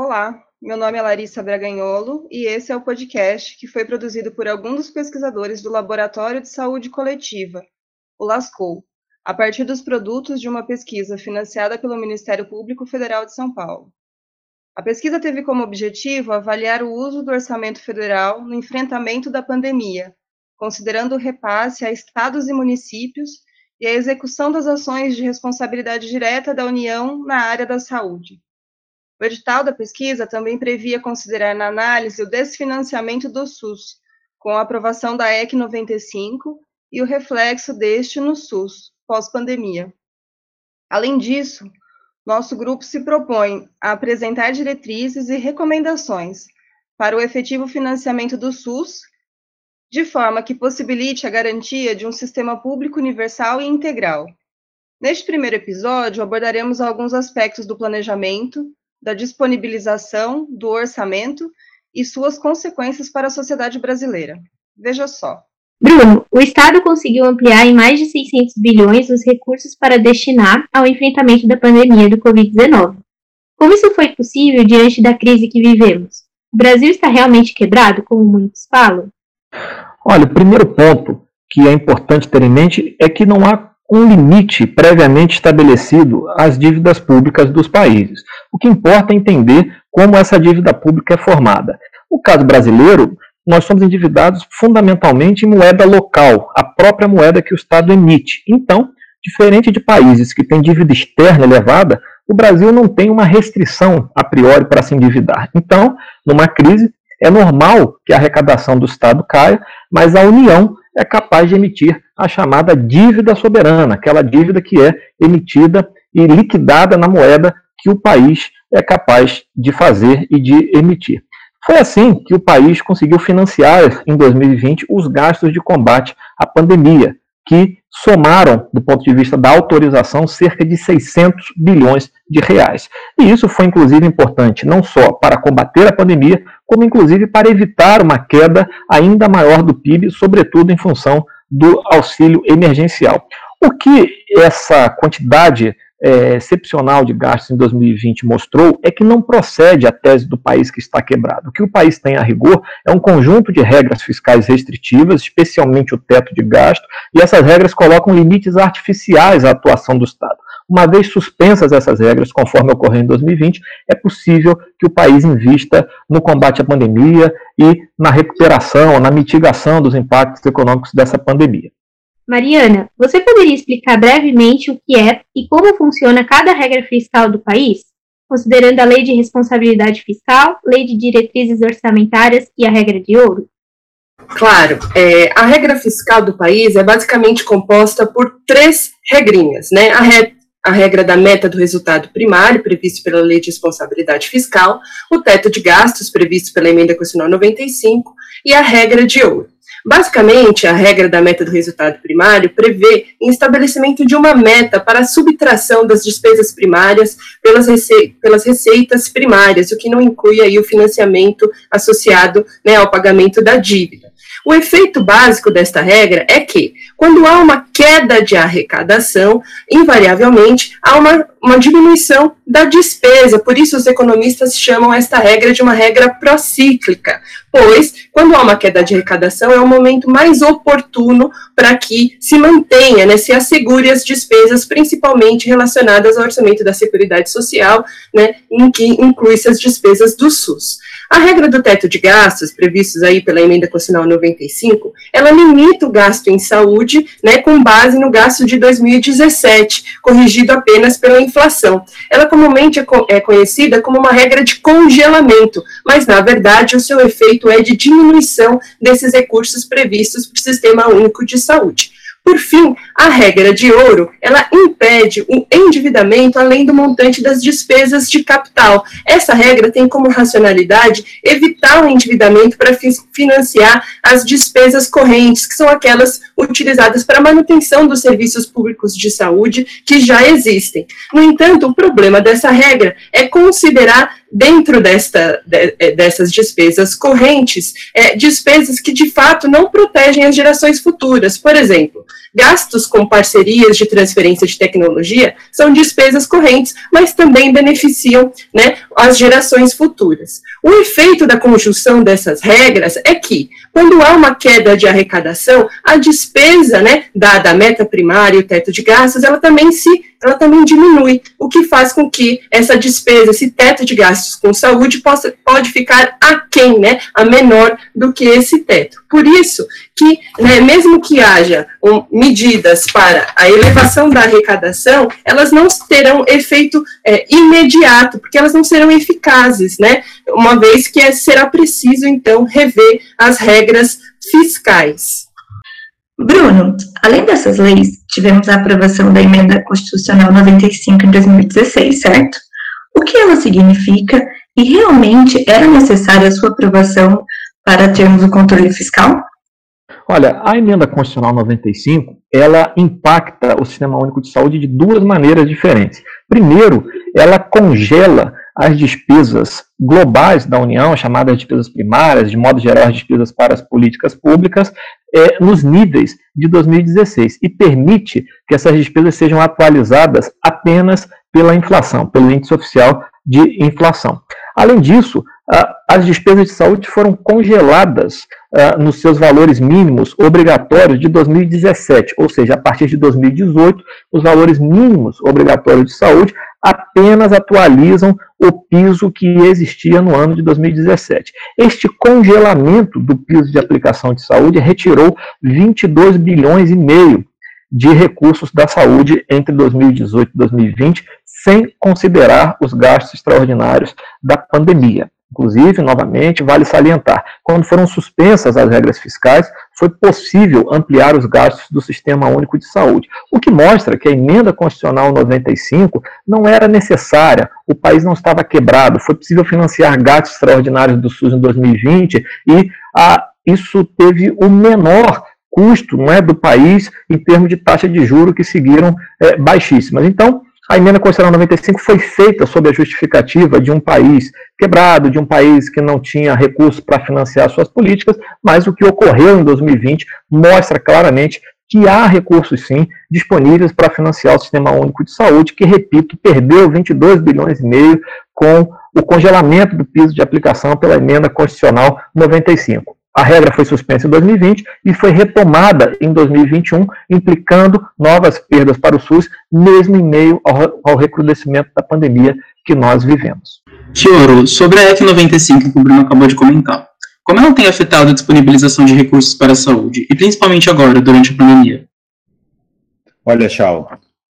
Olá, meu nome é Larissa Braganholo e esse é o podcast que foi produzido por alguns dos pesquisadores do Laboratório de Saúde Coletiva, o LASCOL, a partir dos produtos de uma pesquisa financiada pelo Ministério Público Federal de São Paulo. A pesquisa teve como objetivo avaliar o uso do orçamento federal no enfrentamento da pandemia, considerando o repasse a estados e municípios e a execução das ações de responsabilidade direta da União na área da saúde. O edital da pesquisa também previa considerar na análise o desfinanciamento do SUS, com a aprovação da EC 95 e o reflexo deste no SUS, pós-pandemia. Além disso, nosso grupo se propõe a apresentar diretrizes e recomendações para o efetivo financiamento do SUS, de forma que possibilite a garantia de um sistema público universal e integral. Neste primeiro episódio, abordaremos alguns aspectos do planejamento, da disponibilização do orçamento e suas consequências para a sociedade brasileira. Veja só. Bruno, o Estado conseguiu ampliar em mais de 600 bilhões os recursos para destinar ao enfrentamento da pandemia do Covid-19. Como isso foi possível diante da crise que vivemos? O Brasil está realmente quebrado, como muitos falam? Olha, o primeiro ponto que é importante ter em mente é que não há um limite previamente estabelecido às dívidas públicas dos países. O que importa é entender como essa dívida pública é formada. No caso brasileiro, nós somos endividados fundamentalmente em moeda local, a própria moeda que o Estado emite. Então, diferente de países que têm dívida externa elevada, o Brasil não tem uma restrição a priori para se endividar. Então, numa crise, é normal que a arrecadação do Estado caia, mas a União é capaz de emitir a chamada dívida soberana, aquela dívida que é emitida e liquidada na moeda que o país é capaz de fazer e de emitir. Foi assim que o país conseguiu financiar em 2020 os gastos de combate à pandemia, que somaram, do ponto de vista da autorização, cerca de 600 bilhões de reais. E isso foi, inclusive, importante não só para combater a pandemia, como, inclusive, para evitar uma queda ainda maior do PIB, sobretudo em função do auxílio emergencial. O que essa quantidade é, excepcional de gastos em 2020 mostrou é que não procede a tese do país que está quebrado. O que o país tem a rigor é um conjunto de regras fiscais restritivas, especialmente o teto de gasto, e essas regras colocam limites artificiais à atuação do Estado. Uma vez suspensas essas regras, conforme ocorreu em 2020, é possível que o país invista no combate à pandemia e na recuperação, na mitigação dos impactos econômicos dessa pandemia. Mariana, você poderia explicar brevemente o que é e como funciona cada regra fiscal do país, considerando a Lei de Responsabilidade Fiscal, Lei de Diretrizes Orçamentárias e a Regra de Ouro? Claro, é, a regra fiscal do país é basicamente composta por três regrinhas, né? A, re, a regra da meta do resultado primário, previsto pela Lei de Responsabilidade Fiscal, o teto de gastos, previsto pela Emenda Constitucional 95, e a regra de ouro. Basicamente, a regra da meta do resultado primário prevê o estabelecimento de uma meta para a subtração das despesas primárias pelas, rece pelas receitas primárias, o que não inclui aí o financiamento associado né, ao pagamento da dívida. O efeito básico desta regra é que, quando há uma queda de arrecadação, invariavelmente há uma, uma diminuição da despesa. Por isso, os economistas chamam esta regra de uma regra procíclica, pois, quando há uma queda de arrecadação, é o momento mais oportuno para que se mantenha, né, se assegure as despesas, principalmente relacionadas ao orçamento da Seguridade Social, né, em que inclui-se as despesas do SUS. A regra do teto de gastos, previstos aí pela emenda constitucional 95, ela limita o gasto em saúde, né, com base no gasto de 2017, corrigido apenas pela inflação. Ela comumente é, é conhecida como uma regra de congelamento, mas na verdade o seu efeito é de diminuição desses recursos previstos para o Sistema Único de Saúde. Por fim, a regra de ouro, ela impede o endividamento além do montante das despesas de capital. Essa regra tem como racionalidade evitar o endividamento para financiar as despesas correntes, que são aquelas utilizadas para a manutenção dos serviços públicos de saúde que já existem. No entanto, o problema dessa regra é considerar dentro desta, de, é, dessas despesas correntes, é, despesas que de fato não protegem as gerações futuras. Por exemplo, Gastos com parcerias de transferência de tecnologia são despesas correntes, mas também beneficiam né, as gerações futuras. O efeito da conjunção dessas regras é que, quando há uma queda de arrecadação, a despesa, né, dada a meta primária e o teto de gastos, ela também se ela também diminui, o que faz com que essa despesa, esse teto de gastos com saúde possa, pode ficar aquém, né, a menor do que esse teto. Por isso que, né, mesmo que haja um, medidas para a elevação da arrecadação, elas não terão efeito é, imediato, porque elas não serão eficazes, né, uma vez que é, será preciso, então, rever as regras fiscais. Bruno, além dessas leis, tivemos a aprovação da Emenda Constitucional 95 em 2016, certo? O que ela significa e realmente era necessária a sua aprovação para termos o controle fiscal? Olha, a Emenda Constitucional 95, ela impacta o Sistema Único de Saúde de duas maneiras diferentes. Primeiro, ela congela as despesas globais da União, chamadas despesas primárias, de modo geral, as despesas para as políticas públicas, é, nos níveis de 2016 e permite que essas despesas sejam atualizadas apenas pela inflação, pelo índice oficial de inflação. Além disso, as despesas de saúde foram congeladas nos seus valores mínimos obrigatórios de 2017, ou seja, a partir de 2018, os valores mínimos obrigatórios de saúde apenas atualizam o piso que existia no ano de 2017. Este congelamento do piso de aplicação de saúde retirou 22 bilhões e meio de recursos da saúde entre 2018 e 2020, sem considerar os gastos extraordinários da pandemia. Inclusive, novamente, vale salientar, quando foram suspensas as regras fiscais, foi possível ampliar os gastos do Sistema Único de Saúde, o que mostra que a emenda constitucional 95 não era necessária, o país não estava quebrado, foi possível financiar gastos extraordinários do SUS em 2020 e a, isso teve o menor custo não é, do país em termos de taxa de juro que seguiram é, baixíssimas. Então, a emenda constitucional 95 foi feita sob a justificativa de um país quebrado, de um país que não tinha recursos para financiar suas políticas, mas o que ocorreu em 2020 mostra claramente que há recursos sim disponíveis para financiar o Sistema Único de Saúde, que, repito, perdeu 22 bilhões e meio com o congelamento do piso de aplicação pela emenda constitucional 95. A regra foi suspensa em 2020 e foi retomada em 2021, implicando novas perdas para o SUS, mesmo em meio ao, ao recrudescimento da pandemia que nós vivemos. Fioro, sobre a F95 que o Bruno acabou de comentar, como ela tem afetado a disponibilização de recursos para a saúde, e principalmente agora, durante a pandemia? Olha, Chau,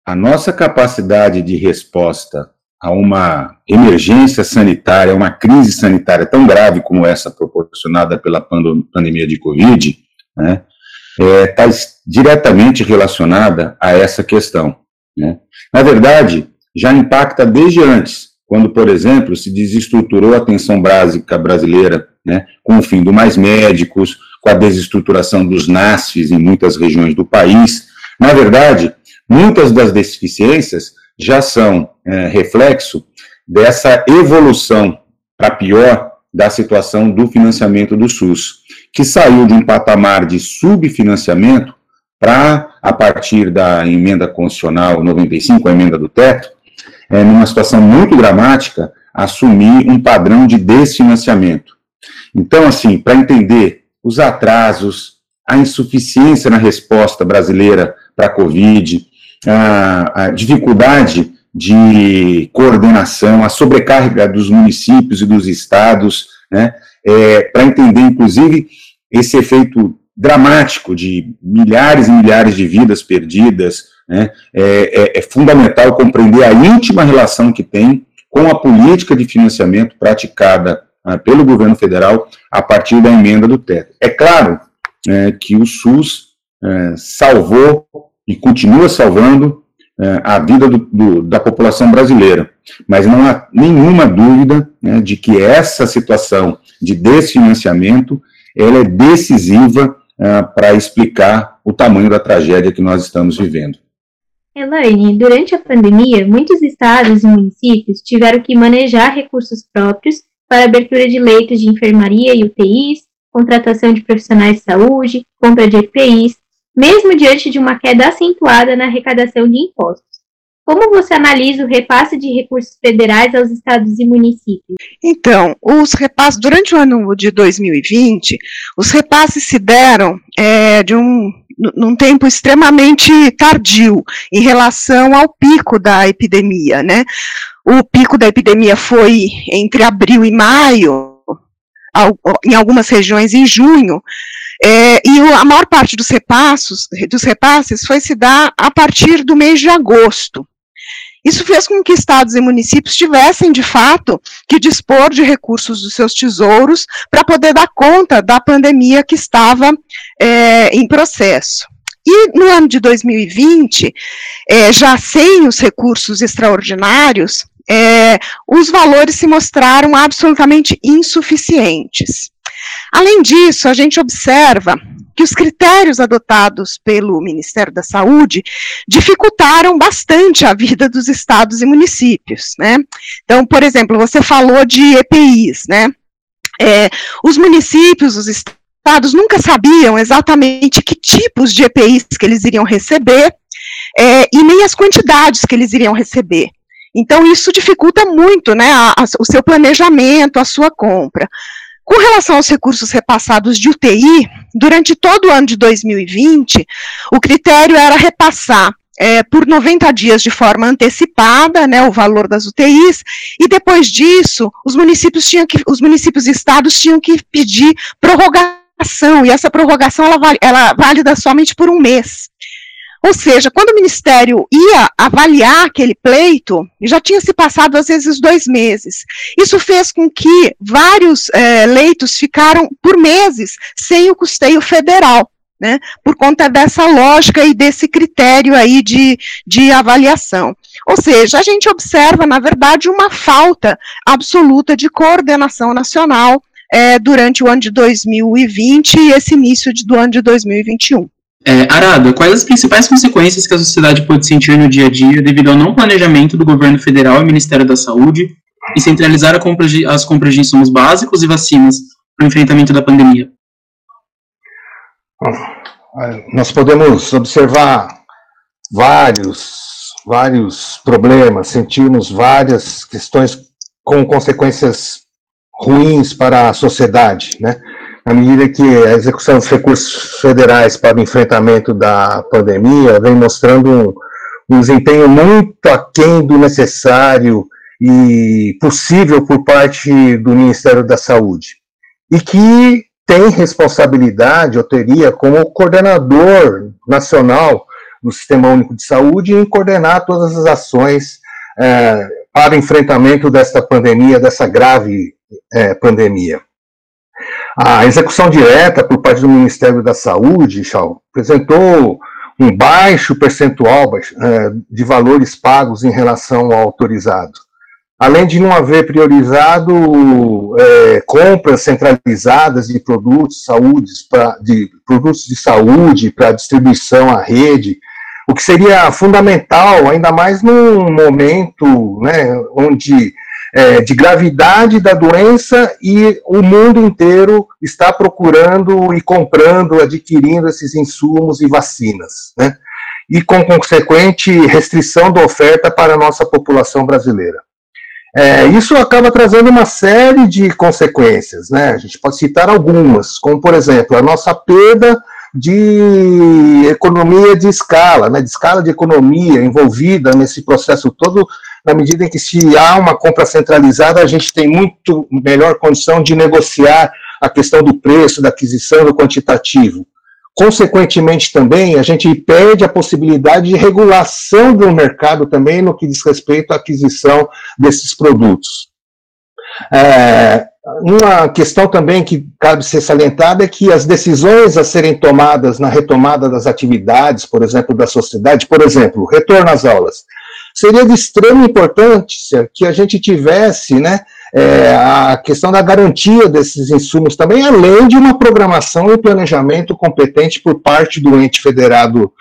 a nossa capacidade de resposta a uma emergência sanitária, uma crise sanitária tão grave como essa proporcionada pela pandemia de Covid, está né, é, tá diretamente relacionada a essa questão. Né. Na verdade, já impacta desde antes, quando, por exemplo, se desestruturou a atenção básica brasileira, né, com o fim do mais médicos, com a desestruturação dos NASFs em muitas regiões do país. Na verdade, muitas das deficiências já são é, reflexo dessa evolução para pior da situação do financiamento do SUS, que saiu de um patamar de subfinanciamento para, a partir da emenda constitucional 95, a emenda do teto, é, numa situação muito dramática, assumir um padrão de desfinanciamento. Então, assim, para entender os atrasos, a insuficiência na resposta brasileira para a Covid, a, a dificuldade de coordenação, a sobrecarga dos municípios e dos estados, né, é, para entender, inclusive, esse efeito dramático de milhares e milhares de vidas perdidas, né, é, é, é fundamental compreender a íntima relação que tem com a política de financiamento praticada ah, pelo governo federal a partir da emenda do teto. É claro é, que o SUS é, salvou e continua salvando é, a vida do, do, da população brasileira. Mas não há nenhuma dúvida né, de que essa situação de desfinanciamento ela é decisiva é, para explicar o tamanho da tragédia que nós estamos vivendo. Elaine, durante a pandemia, muitos estados e municípios tiveram que manejar recursos próprios para abertura de leitos de enfermaria e UTIs, contratação de profissionais de saúde, compra de EPIs, mesmo diante de uma queda acentuada na arrecadação de impostos. Como você analisa o repasse de recursos federais aos estados e municípios? Então, os repasses, durante o ano de 2020, os repasses se deram é, de um, num tempo extremamente tardio em relação ao pico da epidemia, né? O pico da epidemia foi entre abril e maio, em algumas regiões em junho, é, e a maior parte dos repassos, dos repasses foi se dar a partir do mês de agosto. Isso fez com que estados e municípios tivessem, de fato, que dispor de recursos dos seus tesouros para poder dar conta da pandemia que estava é, em processo. E no ano de 2020, é, já sem os recursos extraordinários, é, os valores se mostraram absolutamente insuficientes. Além disso, a gente observa que os critérios adotados pelo Ministério da Saúde dificultaram bastante a vida dos estados e municípios, né? Então, por exemplo, você falou de EPIs, né? É, os municípios, os estados nunca sabiam exatamente que tipos de EPIs que eles iriam receber é, e nem as quantidades que eles iriam receber. Então, isso dificulta muito né, a, a, o seu planejamento, a sua compra. Com relação aos recursos repassados de UTI, durante todo o ano de 2020, o critério era repassar é, por 90 dias de forma antecipada, né, o valor das UTIs, e depois disso, os municípios tinham que, os municípios e estados tinham que pedir prorrogação, e essa prorrogação ela, ela válida somente por um mês. Ou seja, quando o Ministério ia avaliar aquele pleito, já tinha se passado às vezes dois meses. Isso fez com que vários é, leitos ficaram por meses sem o custeio federal. Né, por conta dessa lógica e desse critério aí de, de avaliação. Ou seja, a gente observa, na verdade, uma falta absoluta de coordenação nacional é, durante o ano de 2020 e esse início de, do ano de 2021. É, Arada, quais as principais consequências que a sociedade pode sentir no dia a dia devido ao não planejamento do governo federal e Ministério da Saúde e centralizar compra de, as compras de insumos básicos e vacinas para o enfrentamento da pandemia? Nós podemos observar vários, vários problemas, sentirmos várias questões com consequências ruins para a sociedade, né? À medida que a execução dos recursos federais para o enfrentamento da pandemia vem mostrando um, um desempenho muito aquém do necessário e possível por parte do Ministério da Saúde. E que tem responsabilidade, ou teria, como coordenador nacional do Sistema Único de Saúde, em coordenar todas as ações é, para enfrentamento desta pandemia, dessa grave é, pandemia. A execução direta por parte do Ministério da Saúde, Chau, apresentou um baixo percentual é, de valores pagos em relação ao autorizado. Além de não haver priorizado é, compras centralizadas de produtos, saúdes pra, de produtos de saúde para distribuição à rede, o que seria fundamental, ainda mais num momento né, onde é, de gravidade da doença e o mundo inteiro está procurando e comprando, adquirindo esses insumos e vacinas, né? E com consequente restrição da oferta para a nossa população brasileira. É, isso acaba trazendo uma série de consequências, né? A gente pode citar algumas, como por exemplo a nossa perda de economia de escala, né, de escala de economia envolvida nesse processo todo na medida em que se há uma compra centralizada, a gente tem muito melhor condição de negociar a questão do preço, da aquisição, do quantitativo. Consequentemente, também, a gente perde a possibilidade de regulação do mercado também no que diz respeito à aquisição desses produtos. É, uma questão também que cabe ser salientada é que as decisões a serem tomadas na retomada das atividades, por exemplo, da sociedade, por exemplo, retorno às aulas, seria de extrema importância que a gente tivesse, né, é, a questão da garantia desses insumos também, além de uma programação e planejamento competente por parte do ente federado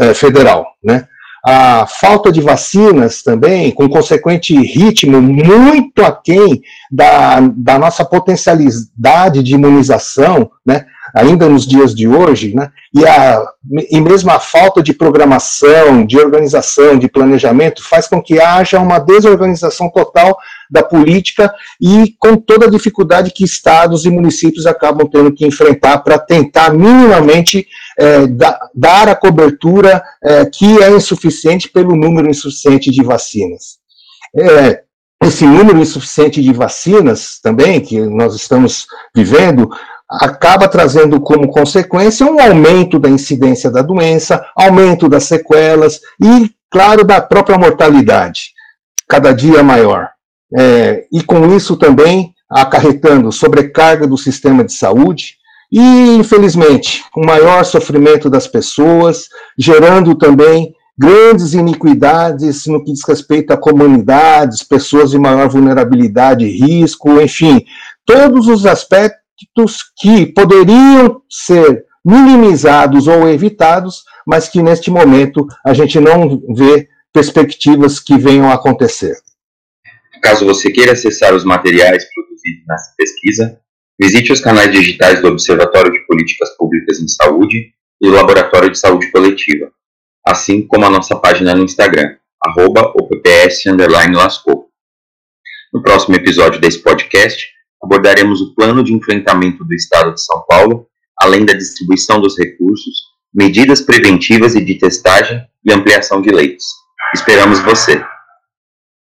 é, federal, né. A falta de vacinas também, com consequente ritmo muito aquém da, da nossa potencialidade de imunização, né, ainda nos dias de hoje, né, e, a, e mesmo a falta de programação, de organização, de planejamento, faz com que haja uma desorganização total da política e com toda a dificuldade que estados e municípios acabam tendo que enfrentar para tentar minimamente é, da, dar a cobertura é, que é insuficiente pelo número insuficiente de vacinas. É, esse número insuficiente de vacinas também, que nós estamos vivendo, acaba trazendo como consequência um aumento da incidência da doença, aumento das sequelas e, claro, da própria mortalidade, cada dia maior. É, e com isso também acarretando sobrecarga do sistema de saúde e, infelizmente, um maior sofrimento das pessoas, gerando também grandes iniquidades no que diz respeito a comunidades, pessoas de maior vulnerabilidade e risco, enfim, todos os aspectos que poderiam ser minimizados ou evitados, mas que neste momento a gente não vê perspectivas que venham a acontecer. Caso você queira acessar os materiais produzidos nessa pesquisa, visite os canais digitais do Observatório de Políticas Públicas em Saúde e do Laboratório de Saúde Coletiva assim como a nossa página no Instagram, arroba lascou. No próximo episódio desse podcast, abordaremos o plano de enfrentamento do Estado de São Paulo, além da distribuição dos recursos, medidas preventivas e de testagem e ampliação de leitos. Esperamos você!